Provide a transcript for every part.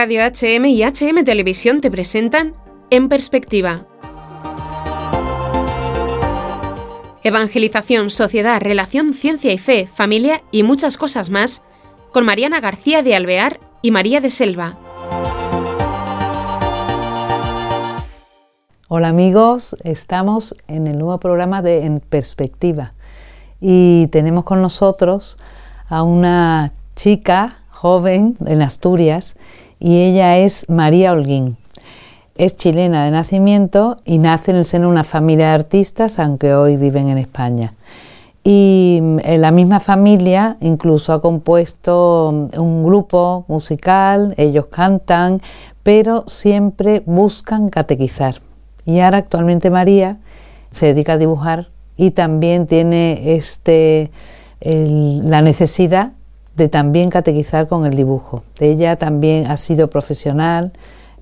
Radio HM y HM Televisión te presentan En Perspectiva. Evangelización, sociedad, relación, ciencia y fe, familia y muchas cosas más con Mariana García de Alvear y María de Selva. Hola amigos, estamos en el nuevo programa de En Perspectiva y tenemos con nosotros a una chica joven en Asturias y ella es María Holguín. Es chilena de nacimiento y nace en el seno de una familia de artistas, aunque hoy viven en España. Y mm, en la misma familia incluso ha compuesto mm, un grupo musical, ellos cantan, pero siempre buscan catequizar. Y ahora actualmente María se dedica a dibujar y también tiene este, la necesidad de también catequizar con el dibujo. Ella también ha sido profesional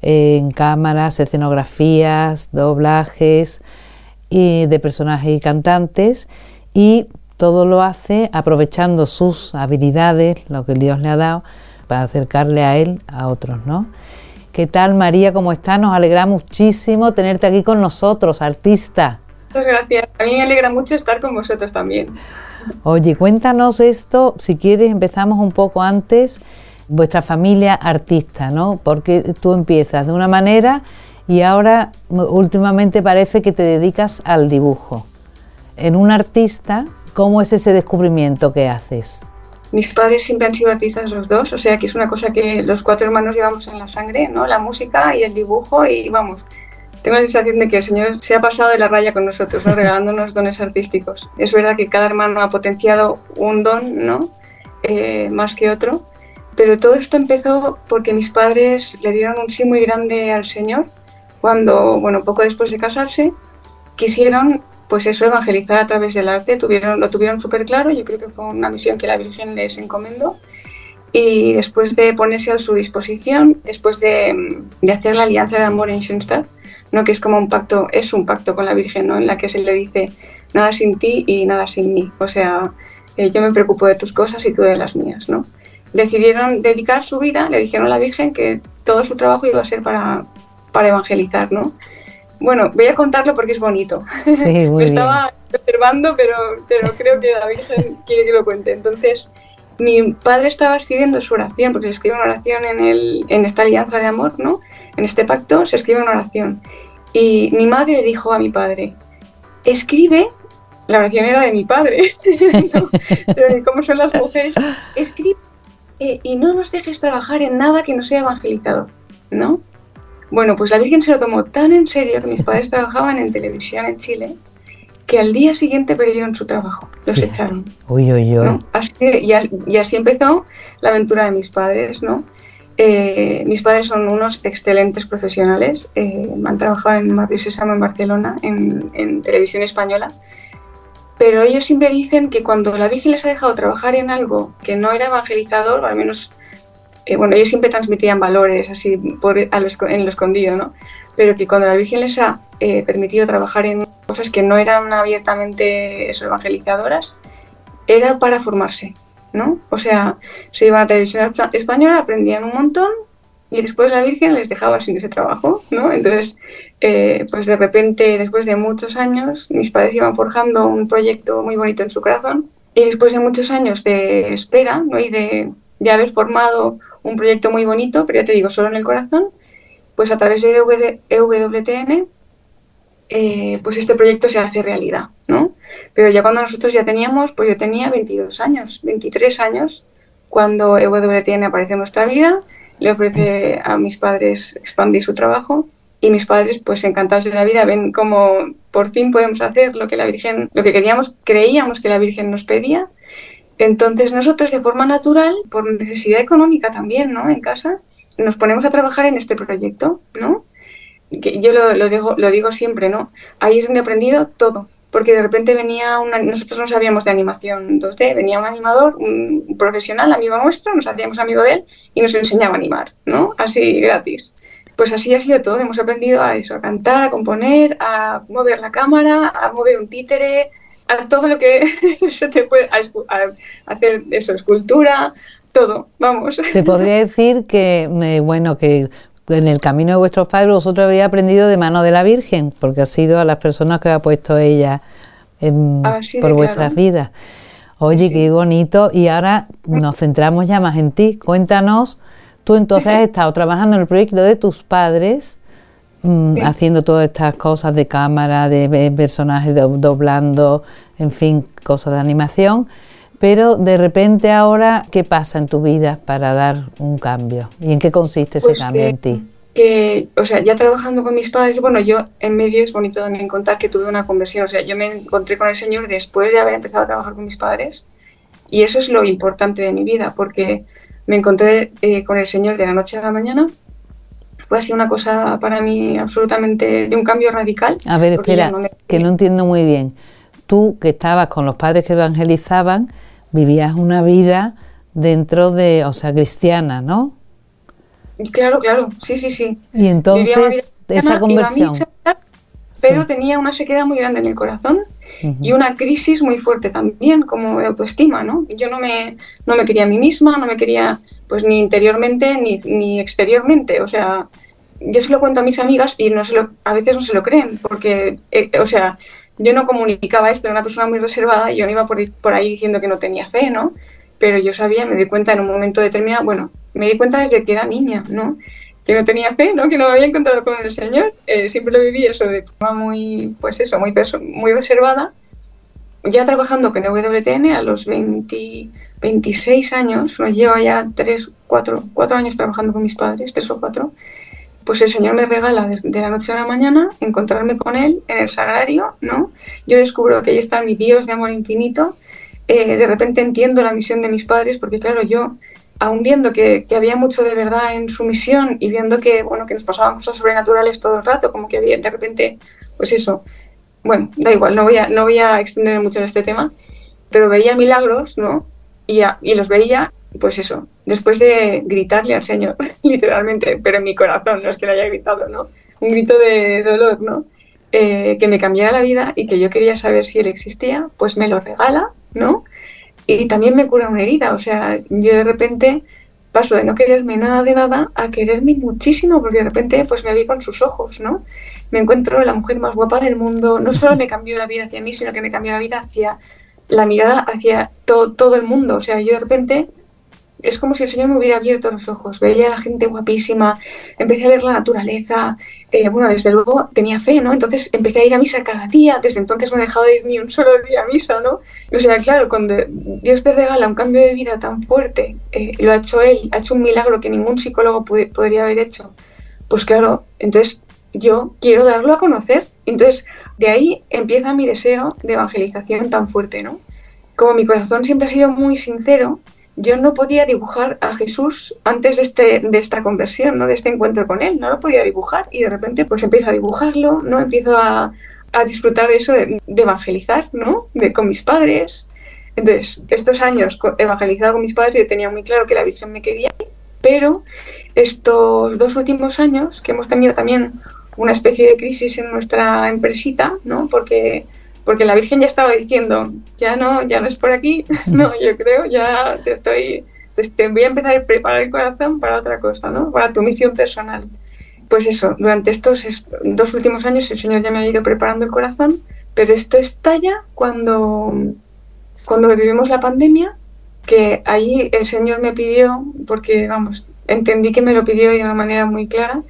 en cámaras, escenografías, doblajes de personajes y cantantes y todo lo hace aprovechando sus habilidades, lo que Dios le ha dado, para acercarle a él a otros, ¿no? ¿Qué tal María? ¿Cómo estás? Nos alegra muchísimo tenerte aquí con nosotros, artista. Muchas gracias. A mí me alegra mucho estar con vosotros también. Oye, cuéntanos esto, si quieres empezamos un poco antes, vuestra familia artista, ¿no? Porque tú empiezas de una manera y ahora últimamente parece que te dedicas al dibujo. En un artista, ¿cómo es ese descubrimiento que haces? Mis padres siempre han sido artistas los dos, o sea que es una cosa que los cuatro hermanos llevamos en la sangre, ¿no? La música y el dibujo y vamos, tengo la sensación de que el Señor se ha pasado de la raya con nosotros, regalándonos dones artísticos. Es verdad que cada hermano ha potenciado un don, ¿no? Eh, más que otro, pero todo esto empezó porque mis padres le dieron un sí muy grande al Señor cuando, bueno, poco después de casarse, quisieron pues eso, evangelizar a través del arte, tuvieron, lo tuvieron súper claro, yo creo que fue una misión que la Virgen les encomendó y después de ponerse a su disposición, después de, de hacer la alianza de amor en Schoenstatt, ¿no? que es como un pacto, es un pacto con la Virgen, ¿no? en la que se le dice nada sin ti y nada sin mí, o sea, eh, yo me preocupo de tus cosas y tú de las mías. ¿no? Decidieron dedicar su vida, le dijeron a la Virgen que todo su trabajo iba a ser para, para evangelizar, ¿no? Bueno, voy a contarlo porque es bonito. Sí, muy estaba observando, pero, pero creo que la Virgen quiere que lo cuente. Entonces, mi padre estaba escribiendo su oración, porque se escribe una oración en, el, en esta alianza de amor, ¿no? En este pacto se escribe una oración. Y mi madre le dijo a mi padre, escribe, la oración era de mi padre, ¿no? ¿cómo son las mujeres? Escribe eh, y no nos dejes trabajar en nada que no sea evangelizado, ¿no? Bueno, pues la Virgen se lo tomó tan en serio que mis padres trabajaban en televisión en Chile que al día siguiente perdieron su trabajo, los echaron. Uy, uy, uy. Así, y, así empezó la aventura de mis padres, ¿no? Eh, mis padres son unos excelentes profesionales, eh, han trabajado en Madrid Sésamo en Barcelona, en, en, televisión española, pero ellos siempre dicen que cuando la Virgen les ha dejado trabajar en algo que no era evangelizador, o al menos eh, bueno, ellos siempre transmitían valores así por, en lo escondido, ¿no? Pero que cuando la Virgen les ha eh, permitido trabajar en cosas que no eran abiertamente evangelizadoras, era para formarse, ¿no? O sea, se iban a televisión española, aprendían un montón y después la Virgen les dejaba sin ese trabajo, ¿no? Entonces, eh, pues de repente, después de muchos años, mis padres iban forjando un proyecto muy bonito en su corazón y después de muchos años de espera, ¿no? Y de, de haber formado un proyecto muy bonito, pero ya te digo, solo en el corazón, pues a través de EWTN, eh, pues este proyecto se hace realidad, ¿no? Pero ya cuando nosotros ya teníamos, pues yo tenía 22 años, 23 años, cuando EWTN aparece en nuestra vida, le ofrece a mis padres expandir su trabajo y mis padres pues encantados de la vida ven como por fin podemos hacer lo que la Virgen, lo que queríamos, creíamos que la Virgen nos pedía entonces nosotros de forma natural, por necesidad económica también, ¿no? En casa, nos ponemos a trabajar en este proyecto, ¿no? Yo lo, digo, lo digo siempre, ¿no? Ahí es donde he aprendido todo, porque de repente venía una, nosotros no sabíamos de animación 2D, venía un animador, un profesional, amigo nuestro, nos hacíamos amigo de él y nos enseñaba a animar, ¿no? Así gratis. Pues así ha sido todo, hemos aprendido a eso, a cantar, a componer, a mover la cámara, a mover un títere, a todo lo que se te puede hacer eso, escultura, todo, vamos. Se podría decir que, eh, bueno, que en el camino de vuestros padres vosotros habéis aprendido de mano de la Virgen, porque ha sido a las personas que ha puesto ella por vuestras vidas. Oye, qué bonito. Y ahora nos centramos ya más en ti. Cuéntanos, tú entonces has estado trabajando en el proyecto de tus padres, mm, haciendo todas estas cosas de cámara, de personajes doblando, en fin, cosas de animación. Pero de repente ahora, ¿qué pasa en tu vida para dar un cambio? ¿Y en qué consiste ese pues cambio en ti? Que, o sea, ya trabajando con mis padres, bueno, yo en medio es bonito también contar que tuve una conversión, o sea, yo me encontré con el Señor después de haber empezado a trabajar con mis padres y eso es lo importante de mi vida, porque me encontré eh, con el Señor de la noche a la mañana. Fue así una cosa para mí absolutamente de un cambio radical. A ver, espera, que no entiendo muy bien. Tú que estabas con los padres que evangelizaban, vivías una vida dentro de, o sea, cristiana, ¿no? Claro, claro, sí, sí, sí. Y entonces esa conversión. pero tenía una sequedad muy grande en el corazón y una crisis muy fuerte también, como de autoestima, ¿no? Yo no me, no me quería a mí misma, no me quería, pues ni interiormente ni, ni exteriormente, o sea, yo se lo cuento a mis amigas y no se lo, a veces no se lo creen, porque, eh, o sea, yo no comunicaba esto, era una persona muy reservada y yo no iba por, por ahí diciendo que no tenía fe, ¿no? Pero yo sabía, me di cuenta en un momento determinado, bueno, me di cuenta desde que era niña, ¿no? Que no tenía fe, ¿no? Que no me había encontrado con el Señor. Eh, siempre lo viví eso de forma muy, pues eso, muy, muy reservada. Ya trabajando con WTN a los 20, 26 años, nos lleva ya 3, 4, 4 años trabajando con mis padres, 3 o 4, pues el Señor me regala de, la noche a la mañana encontrarme con Él en el sagrario, ¿no? Yo descubro que ahí está mi Dios de amor infinito, eh, de repente entiendo la misión de mis padres, porque claro, yo, aún viendo que, había mucho de verdad en su misión y viendo que, bueno, que nos pasaban cosas sobrenaturales todo el rato, como que había de repente, pues eso, bueno, da igual, no voy a, no voy a extenderme mucho en este tema, pero veía milagros, ¿no? Y, y los veía pues eso, después de gritarle al Señor, literalmente, pero en mi corazón, no es que le haya gritado, ¿no? Un grito de dolor, ¿no? Eh, que me cambiara la vida y que yo quería saber si Él existía, pues me lo regala, ¿no? Y también me cura una herida, o sea, yo de repente paso de no quererme nada de nada a quererme muchísimo, porque de repente pues me vi con sus ojos, ¿no? Me encuentro la mujer más guapa del mundo, no solo me cambió la vida hacia mí, sino que me cambió la vida hacia la mirada hacia todo el mundo, o sea, yo de repente es como si el Señor me hubiera abierto los ojos. Veía a la gente guapísima, empecé a ver la naturaleza. Eh, bueno, desde luego tenía fe, ¿no? Entonces empecé a ir a misa cada día. Desde entonces no he dejado de ir ni un solo día a misa, ¿no? O sea, claro, cuando Dios te regala un cambio de vida tan fuerte, eh, lo ha hecho Él, ha hecho un milagro que ningún psicólogo podría haber hecho. Pues claro, entonces yo quiero darlo a conocer. Entonces, de ahí empieza mi deseo de evangelización tan fuerte, ¿no? Como mi corazón siempre ha sido muy sincero, yo no podía dibujar a Jesús antes de, este, de esta conversión, ¿no? de este encuentro con él, no lo podía dibujar y de repente pues empiezo a dibujarlo, ¿no? empiezo a, a disfrutar de eso, de, evangelizar ¿no? de, con mis padres. Entonces, estos años evangelizado con mis padres, yo tenía muy claro que la Virgen me quería, pero estos dos últimos años, que hemos tenido también una especie de crisis en nuestra empresita, ¿no? porque porque la Virgen ya estaba diciendo, ya no, ya no es por aquí, no, yo creo, ya te estoy, te, voy a empezar a preparar el corazón para otra cosa, ¿no? Para tu misión personal. Pues eso, durante estos dos últimos años el Señor ya me ha ido preparando el corazón, pero esto estalla cuando, cuando vivimos la pandemia, que ahí el Señor me pidió, porque vamos, entendí que me lo pidió de una manera muy clara,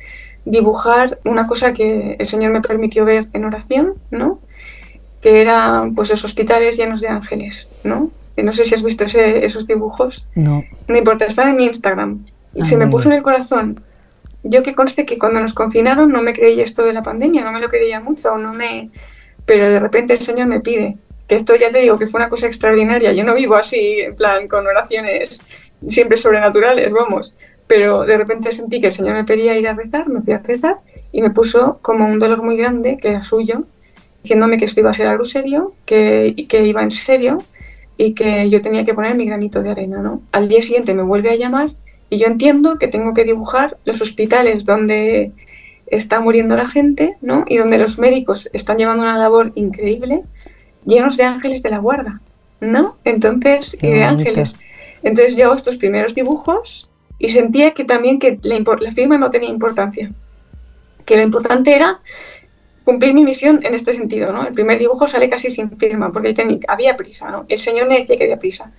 dibujar una cosa que el Señor me permitió ver en oración, ¿no? Que eran pues los hospitales llenos de ángeles, ¿no? no sé si has visto esos dibujos. No. No importa, están en mi Instagram. Ah, Se me puso en el corazón. Yo que conste que cuando nos confinaron no me creía esto de la pandemia, no me lo creía mucho, no me... Pero de repente el Señor me pide, que esto ya te digo que fue una cosa extraordinaria. Yo no vivo así, en plan, con oraciones siempre sobrenaturales, vamos. Pero de repente sentí que el Señor me pedía ir a rezar, me fui a rezar y me puso como un dolor muy grande, que era suyo, diciéndome que esto iba a ser algo serio, que, que iba en serio y que yo tenía que poner mi granito de arena. ¿no? Al día siguiente me vuelve a llamar y yo entiendo que tengo que dibujar los hospitales donde está muriendo la gente ¿no? y donde los médicos están llevando una labor increíble, llenos de ángeles de la guarda. ¿no? Entonces, y de ángeles. Entonces yo hago estos primeros dibujos y sentía que también que la, firma no tenía importancia, que lo importante era cumplir mi misión en este sentido, ¿no? El primer dibujo sale casi sin firma porque había prisa, ¿no? El señor me decía que había prisa.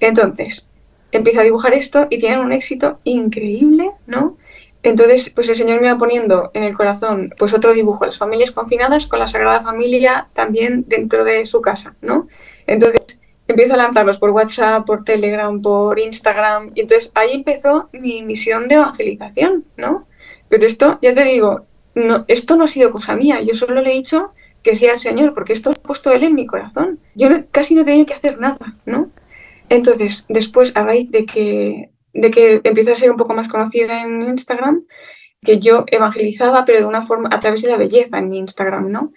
Entonces, empiezo a dibujar esto y tienen un éxito increíble, ¿no? Entonces, pues el Señor me va poniendo en el corazón pues otro dibujo, las familias confinadas con la Sagrada Familia también dentro de su casa, ¿no? Entonces, empiezo a lanzarlos por WhatsApp, por Telegram, por Instagram, y entonces ahí empezó mi misión de evangelización, ¿no? Pero esto, ya te digo, no, esto no ha sido cosa mía, yo solo le he dicho que sea el Señor, porque esto ha puesto Él en mi corazón. Yo casi no tenía que hacer nada, ¿no? Entonces, después, a raíz de que, de que empiezo a ser un poco más conocida en Instagram, que yo evangelizaba, pero de una forma, a través de la belleza en mi Instagram, ¿no?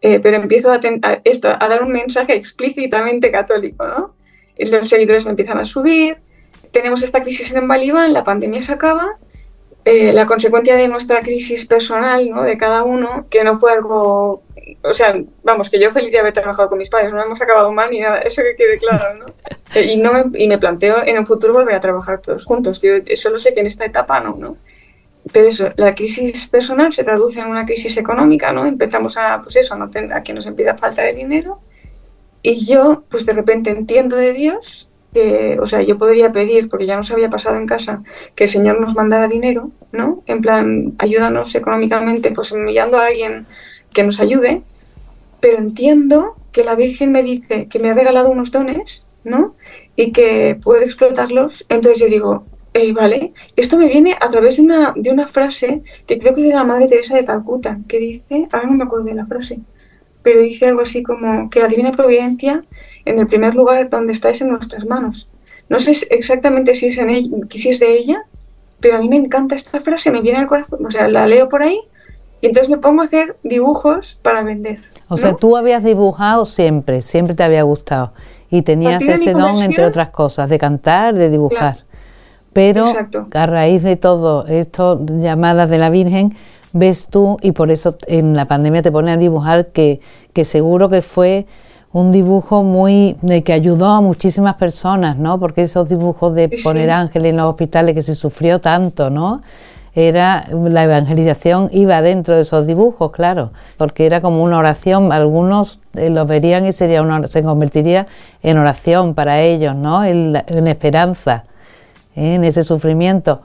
Eh, pero empiezo a, a dar un mensaje explícitamente católico, ¿no? Los seguidores me empiezan a subir, tenemos esta crisis en Balibán, la pandemia se acaba, eh, la consecuencia de nuestra crisis personal, ¿no? De cada uno, que no fue algo, o sea, vamos, que yo feliz de haber trabajado con mis padres, no hemos acabado mal ni nada, eso que quede claro, ¿no? Eh, y, no me, y me planteo en un futuro volver a trabajar todos juntos, tío, solo sé que en esta etapa no, ¿no? Pero eso, la crisis personal se traduce en una crisis económica, ¿no? Empezamos a, pues eso, no a que nos empieza a faltar el dinero. Y yo, pues de repente entiendo de Dios que, o sea, yo podría pedir, porque ya nos había pasado en casa, que el Señor nos mandara dinero, ¿no? En plan, ayúdanos económicamente, pues enviando a alguien que nos ayude. Pero entiendo que la Virgen me dice que me ha regalado unos dones, ¿no? Y que puedo explotarlos. Entonces yo digo, eh, vale, esto me viene a través de una, de una frase que creo que es de la Madre Teresa de Calcuta, que dice, ahora no me acuerdo de la frase, pero dice algo así como que la Divina Providencia, en el primer lugar donde está es en nuestras manos. No sé exactamente si es, en ella, si es de ella, pero a mí me encanta esta frase, me viene al corazón, o sea, la leo por ahí y entonces me pongo a hacer dibujos para vender. O sea, tú habías dibujado siempre, siempre te había gustado y tenías ese don, entre otras cosas, de cantar, de dibujar. Pero a raíz de todo esto, llamadas de la Virgen, ves tú, y por eso en la pandemia te pone a dibujar, que, que seguro que fue un dibujo muy que ayudó a muchísimas personas, ¿no? Porque esos dibujos de poner ángeles en los hospitales que se sufrió tanto, ¿no? Era la evangelización iba dentro de esos dibujos, claro, porque era como una oración. Algunos eh, los verían y sería una, se convertiría en oración para ellos, ¿no? en esperanza. ¿eh? en ese sufrimiento.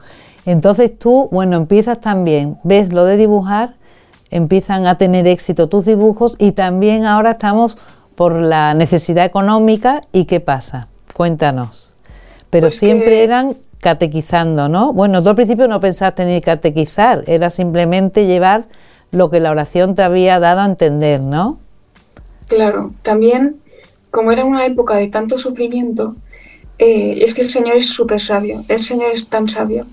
Entonces tú, bueno, empiezas también, ves lo de dibujar, empiezan a tener éxito tus dibujos y también ahora estamos por la necesidad económica y qué pasa. Cuéntanos. Pero pues siempre eran catequizando, ¿no? Bueno, tú al principio no pensaste ni catequizar, era simplemente llevar lo que la oración te había dado a entender, ¿no? Claro, también como era una época de tanto sufrimiento, eh, es que el Señor es súper sabio, el Señor es tan sabio,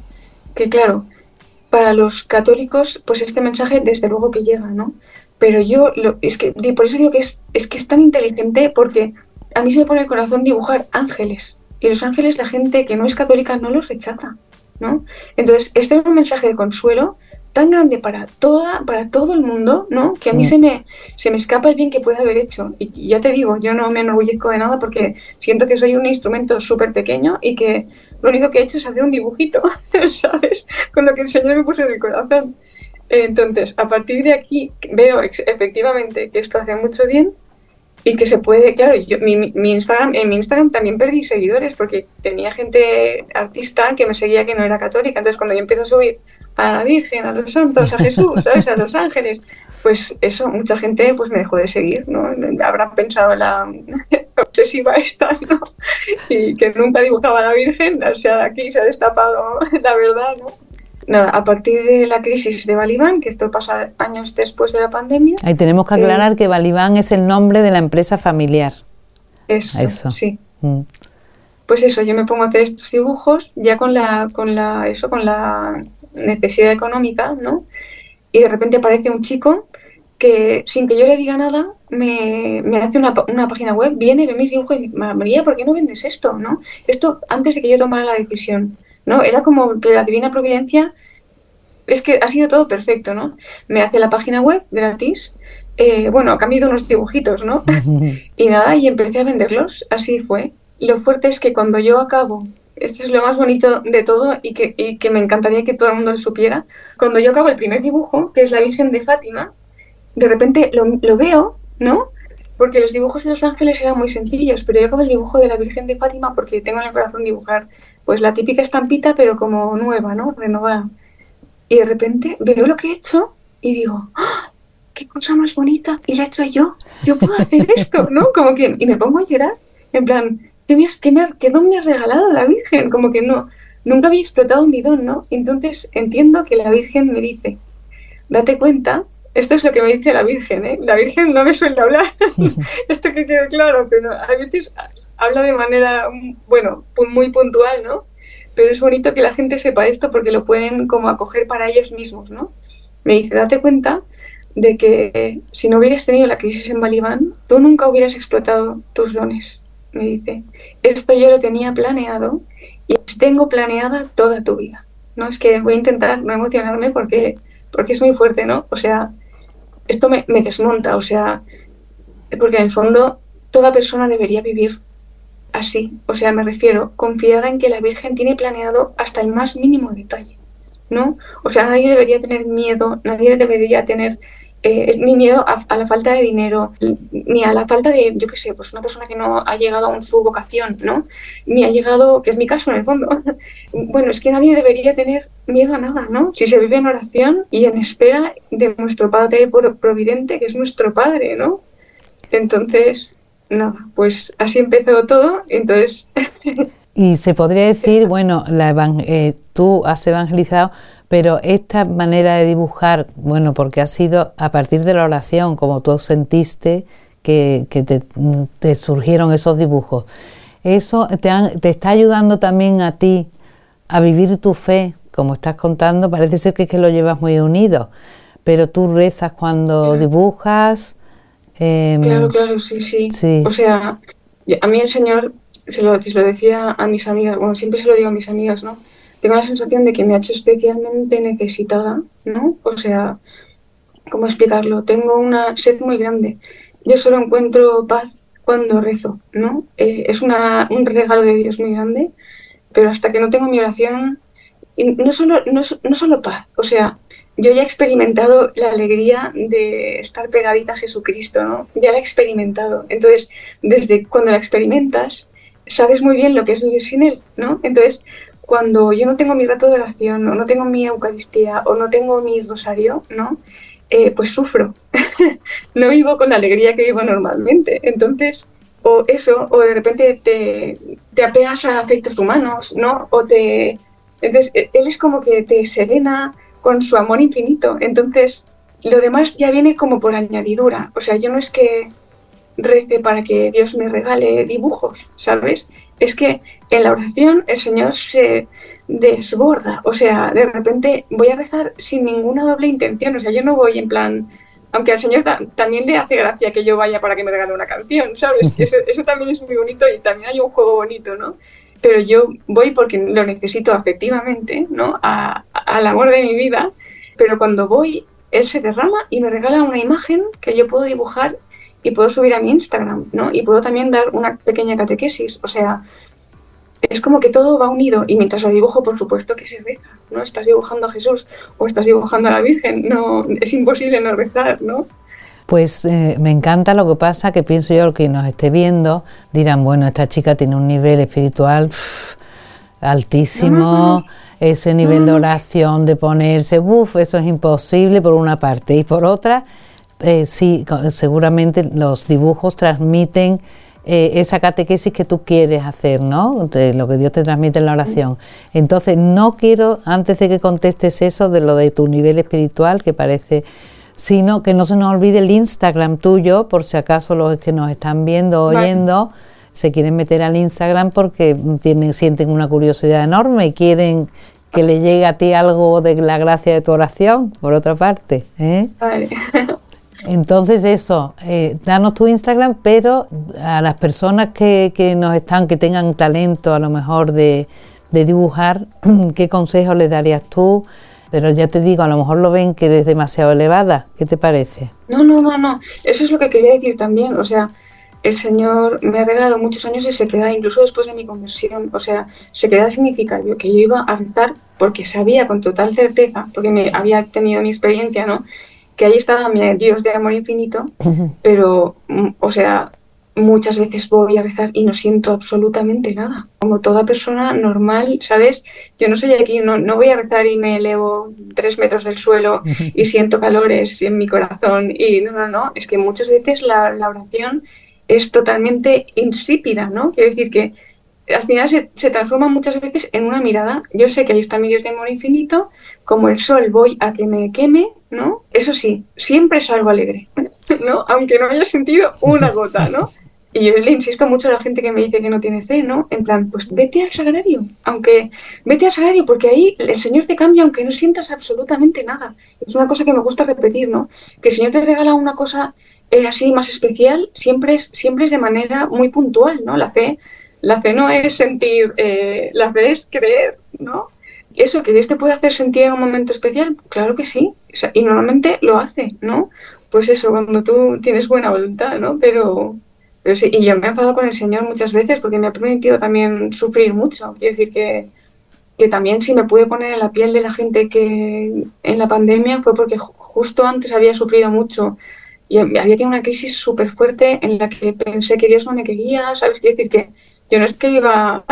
que claro, para los católicos, pues este mensaje desde luego que llega, ¿no? Pero yo, lo, es que, por eso digo que es, es que es tan inteligente, porque a mí se me pone el corazón dibujar ángeles, y los ángeles la gente que no es católica no los rechaza, ¿no? Entonces, este es un mensaje de consuelo tan grande para toda, para todo el mundo, ¿no? Que a mí mm. se me, se me escapa el bien que puede haber hecho. Y ya te digo, yo no me enorgullezco de nada porque siento que soy un instrumento súper pequeño y que lo único que he hecho es hacer un dibujito, ¿sabes? Con lo que el Señor me puso en el corazón. Entonces, a partir de aquí veo efectivamente que esto hace mucho bien y que se puede, claro, yo, mi, mi, Instagram, en mi Instagram también perdí seguidores porque tenía gente artista que me seguía que no era católica. Entonces, cuando yo empiezo a subir a la Virgen, a los santos, a Jesús, ¿sabes? A los ángeles, pues eso, mucha gente pues me dejó de seguir, ¿no? Habrán pensado la obsesiva esta, ¿no? Y que nunca dibujaba a la Virgen, o sea, aquí se ha destapado la verdad, ¿no? nada, a partir de la crisis de Balibán, que esto pasa años después de la pandemia. Ahí tenemos que aclarar eh, que Balibán es el nombre de la empresa familiar. Eso, sí. Mm. Pues eso, yo me pongo a hacer estos dibujos ya con la, con la, eso, con la necesidad económica, ¿no? Y de repente aparece un chico que sin que yo le diga nada me, me hace una, una, página web, viene, ve mis dibujos y me dice, María, ¿por qué no vendes esto? ¿no? Esto antes de que yo tomara la decisión. ¿no? Era como que la divina providencia, es que ha sido todo perfecto, ¿no? Me hace la página web gratis, eh, bueno, a cambio de unos dibujitos, ¿no? y nada, y empecé a venderlos, así fue. Lo fuerte es que cuando yo acabo esto es lo más bonito de todo y que, y que me encantaría que todo el mundo lo supiera. Cuando yo acabo el primer dibujo, que es la Virgen de Fátima, de repente lo, lo veo, ¿no? Porque los dibujos de los ángeles eran muy sencillos, pero yo acabo el dibujo de la Virgen de Fátima porque tengo en el corazón dibujar pues la típica estampita, pero como nueva, ¿no? Renovada. Y de repente veo lo que he hecho y digo, ¡Ah! qué cosa más bonita, y la he hecho yo, yo puedo hacer esto, ¿no? Como que, y me pongo a llorar, en plan, ¿qué, me qué, me, qué don me ha regalado la Virgen? Como que no, nunca había explotado un bidón, ¿no? Entonces entiendo que la Virgen me dice, date cuenta, esto es lo que me dice la Virgen, ¿eh? La Virgen no me suele hablar, esto que quede claro, pero a veces habla de manera, bueno, muy puntual, ¿no? Pero es bonito que la gente sepa esto porque lo pueden como acoger para ellos mismos, ¿no? Me dice, date cuenta de que si no hubieras tenido la crisis en Balibán, tú nunca hubieras explotado tus dones. Me dice, esto yo lo tenía planeado y tengo planeada toda tu vida. No es que voy a intentar no emocionarme porque, porque es muy fuerte, ¿no? O sea, esto me, me desmonta, o sea, porque en el fondo toda persona debería vivir así. O sea, me refiero, confiada en que la Virgen tiene planeado hasta el más mínimo detalle. ¿no? O sea, nadie debería tener miedo, nadie debería tener eh, ni miedo a, la falta de dinero, ni a la falta de, yo qué sé, pues una persona que no ha llegado a su vocación, ¿no? Ni ha llegado, que es mi caso en el fondo. bueno, es que nadie debería tener miedo a nada, ¿no? Si se vive en oración y en espera de nuestro Padre Providente, que es nuestro Padre, ¿no? Entonces, nada, pues así empezó todo, entonces... y se podría decir, bueno, la eh, tú has evangelizado pero esta manera de dibujar, bueno, porque ha sido a partir de la oración, como tú sentiste que, te, surgieron esos dibujos, eso te, está ayudando también a ti a vivir tu fe, como estás contando, parece ser que, que lo llevas muy unido, pero tú rezas cuando dibujas. Em, claro, claro, sí, sí, O sea, a mí el Señor, se lo, se lo decía a mis amigas, bueno, siempre se lo digo a mis amigas, ¿no? Tengo la sensación de que me ha hecho especialmente necesitada, ¿no? O sea, ¿cómo explicarlo? Tengo una sed muy grande. Yo solo encuentro paz cuando rezo, ¿no? Eh, es un regalo de Dios muy grande, pero hasta que no tengo mi oración, no solo, no, no solo paz, o sea, yo ya he experimentado la alegría de estar pegadita a Jesucristo, ¿no? Ya la he experimentado. Entonces, desde cuando la experimentas, sabes muy bien lo que es vivir sin Él, ¿no? Entonces, cuando yo no tengo mi rato de oración, o no tengo mi Eucaristía, o no tengo mi rosario, ¿no? Eh, pues sufro. no vivo con la alegría que vivo normalmente. Entonces, o eso, o de repente te, te apegas a afectos humanos, ¿no? O te. Entonces, e, él es como que te serena con su amor infinito. Entonces, lo demás ya viene como por añadidura. O sea, yo no es que rece para que Dios me regale dibujos, ¿sabes? Es que en la oración el Señor se desborda. O sea, de repente voy a rezar sin ninguna doble intención. O sea, yo no voy en plan, aunque al Señor también le hace gracia que yo vaya para que me regale una canción, ¿sabes? Eso, eso también es muy bonito y también hay un juego bonito, ¿no? Pero yo voy porque lo necesito afectivamente, ¿no? al amor de mi vida. Pero cuando voy, Él se derrama y me regala una imagen que yo puedo dibujar y puedo subir a mi Instagram, ¿no? Y puedo también dar una pequeña catequesis, o sea, es como que todo va unido y mientras lo dibujo, por supuesto que se reza, ¿no? Estás dibujando a Jesús o estás dibujando a la Virgen, no, es imposible no rezar, ¿no? Pues eh, me encanta lo que pasa, que pienso yo, que nos esté viendo, dirán, bueno, esta chica tiene un nivel espiritual altísimo, ese nivel de oración, de ponerse, uff, eso es imposible por una parte, y por otra, eh, sí, seguramente los dibujos transmiten eh, esa catequesis que tú quieres hacer, ¿no? De lo que Dios te transmite en la oración. Entonces, no quiero, antes de que contestes eso de lo de tu nivel espiritual, que parece, sino que no se nos olvide el Instagram tuyo, por si acaso los que nos están viendo, oyendo, se quieren meter al Instagram porque tienen, sienten una curiosidad enorme y quieren que le llegue a ti algo de la gracia de tu oración, por otra parte. ¿eh? Vale. Entonces eso, eh, danos tu Instagram, pero a las personas que, que, nos están, que tengan talento a lo mejor de, dibujar, ¿qué consejos les darías tú? Pero ya te digo, a lo mejor lo ven que eres demasiado elevada. ¿Qué te parece? No, no, no, no. Eso es lo que quería decir también. O sea, el Señor me ha regalado muchos años de sequedad, incluso después de mi conversión. O sea, sequedad significa que yo iba a rezar porque sabía con total certeza, porque me había tenido mi experiencia, ¿no? Que ahí estaba mi Dios de amor infinito, pero, mm, o sea, muchas veces voy a rezar y no siento absolutamente nada. Como toda persona normal, ¿sabes? Yo no soy aquí, no, no voy a rezar y me elevo tres metros del suelo y siento calores en mi corazón. Y no, no, no, es que muchas veces la, la oración es totalmente insípida, ¿no? Quiere decir que al final se, transforma muchas veces en una mirada. Yo sé que ahí está mi Dios de amor infinito, como el sol voy a que me queme, ¿no? Eso sí, siempre salgo alegre, ¿no? Aunque no haya sentido una gota, ¿no? Y yo le insisto mucho a la gente que me dice que no tiene fe, ¿no? En plan, pues vete al sagrario, aunque vete al sagrario, porque ahí el Señor te cambia aunque no sientas absolutamente nada. Es una cosa que me gusta repetir, ¿no? Que el Señor te regala una cosa eh, así más especial, siempre es, siempre es de manera muy puntual, ¿no? La fe, la fe no es sentir, eh, la fe es creer, ¿no? Eso que Dios te puede hacer sentir en un momento especial, claro que sí, y normalmente lo hace, ¿no? Pues eso, cuando tú tienes buena voluntad, ¿no? Pero, y yo me he enfadado con el Señor muchas veces porque me ha permitido también sufrir mucho. Quiero decir que, que también si me pude poner en la piel de la gente que en la pandemia fue porque justo antes había sufrido mucho y había tenido una crisis súper fuerte en la que pensé que Dios no me quería, ¿sabes? Quiero decir que yo no es que iba,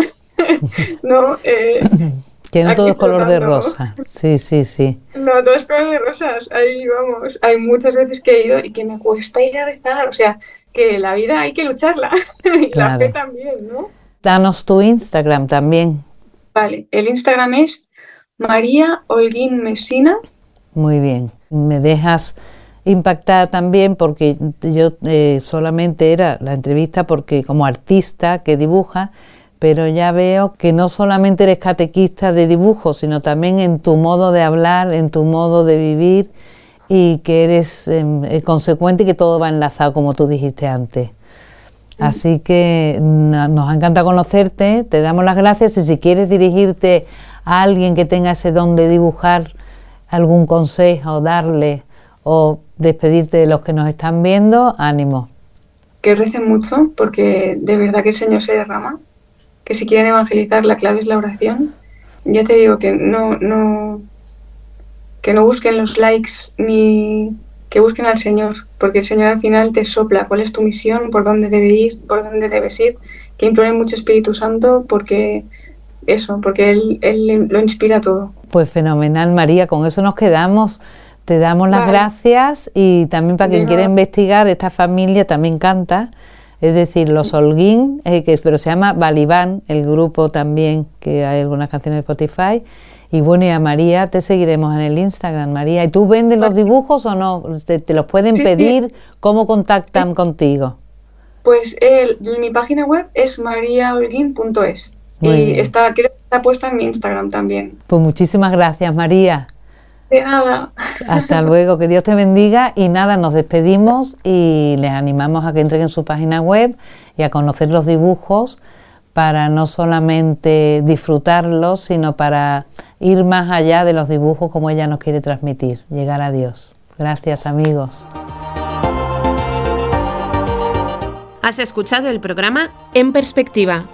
¿no? Eh, que no todo es color de rosa. Sí, sí, sí. No, todo es color de rosas. Ahí vamos. Hay muchas veces que he ido y que me cuesta ir a rezar. O sea, que la vida hay que lucharla. y la fe también, ¿no? Danos tu Instagram también. Vale, el Instagram es María Holguín Mesina. Muy bien. Me dejas impactada también porque yo eh, solamente era la entrevista porque como artista que dibuja, pero ya veo que no solamente eres catequista de dibujo, sino también en tu modo de hablar, en tu modo de vivir y que eres em, eh, consecuente y que todo va enlazado, como tú dijiste antes. Así que nos encanta conocerte, te damos las gracias y si quieres dirigirte a alguien que tenga ese don de dibujar, algún consejo, darle o despedirte de los que nos están viendo, ánimo. Que recen mucho porque de verdad que el Señor se derrama, que si quieren evangelizar la clave es la oración. Ya te digo que no, no, que no busquen los likes ni que busquen al Señor, porque el Señor al final te sopla cuál es tu misión, por dónde debes ir, por dónde debes ir, que imploren mucho Espíritu Santo porque eso, porque él, él lo inspira todo. Pues fenomenal, María, con eso nos quedamos. Te damos las gracias y también para quien quiera investigar, esta familia también canta, es decir, los Holguín, eh, que, pero se llama Balibán, el grupo también, que hay algunas canciones de Spotify. Y bueno, y a María te seguiremos en el Instagram, María. ¿Y tú vendes los dibujos o no? ¿Te, los pueden pedir? ¿Cómo contactan contigo? Pues mi página web es mariaholguín.es y está, creo que está puesta en mi Instagram también. Pues muchísimas gracias, María. De nada. Hasta luego, que Dios te bendiga y nada, nos despedimos y les animamos a que entren en su página web y a conocer los dibujos para no solamente disfrutarlos, sino para ir más allá de los dibujos como ella nos quiere transmitir, llegar a Dios. Gracias amigos. Has escuchado el programa En Perspectiva